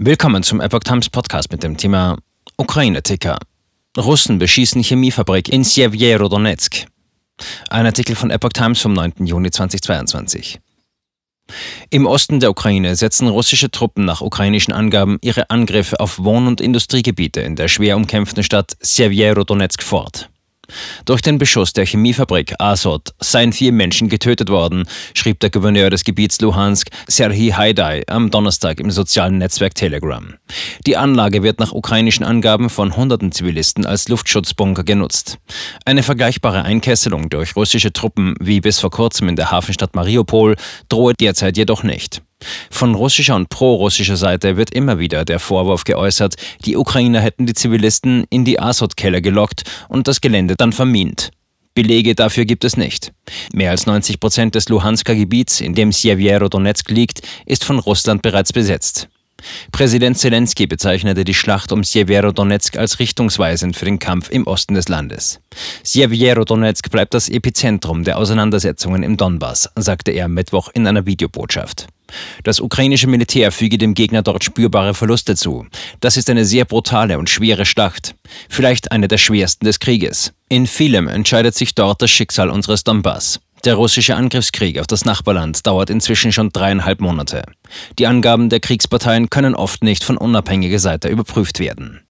Willkommen zum Epoch Times Podcast mit dem Thema Ukraine-Ticker. Russen beschießen Chemiefabrik in Sjeverodonetsk. Ein Artikel von Epoch Times vom 9. Juni 2022. Im Osten der Ukraine setzen russische Truppen nach ukrainischen Angaben ihre Angriffe auf Wohn- und Industriegebiete in der schwer umkämpften Stadt Sjeverodonetsk fort. Durch den Beschuss der Chemiefabrik Azot seien vier Menschen getötet worden, schrieb der Gouverneur des Gebiets Luhansk, Serhii Haidai, am Donnerstag im sozialen Netzwerk Telegram. Die Anlage wird nach ukrainischen Angaben von hunderten Zivilisten als Luftschutzbunker genutzt. Eine vergleichbare Einkesselung durch russische Truppen wie bis vor kurzem in der Hafenstadt Mariupol drohe derzeit jedoch nicht. Von russischer und pro-russischer Seite wird immer wieder der Vorwurf geäußert, die Ukrainer hätten die Zivilisten in die Azot-Keller gelockt und das Gelände dann vermint. Belege dafür gibt es nicht. Mehr als 90 Prozent des Luhansker Gebiets, in dem Sjeverodonetsk liegt, ist von Russland bereits besetzt. Präsident Zelensky bezeichnete die Schlacht um Sjeverodonetsk als richtungsweisend für den Kampf im Osten des Landes. Sjeverodonetsk bleibt das Epizentrum der Auseinandersetzungen im Donbass, sagte er Mittwoch in einer Videobotschaft. Das ukrainische Militär füge dem Gegner dort spürbare Verluste zu. Das ist eine sehr brutale und schwere Schlacht. Vielleicht eine der schwersten des Krieges. In vielem entscheidet sich dort das Schicksal unseres Donbass. Der russische Angriffskrieg auf das Nachbarland dauert inzwischen schon dreieinhalb Monate. Die Angaben der Kriegsparteien können oft nicht von unabhängiger Seite überprüft werden.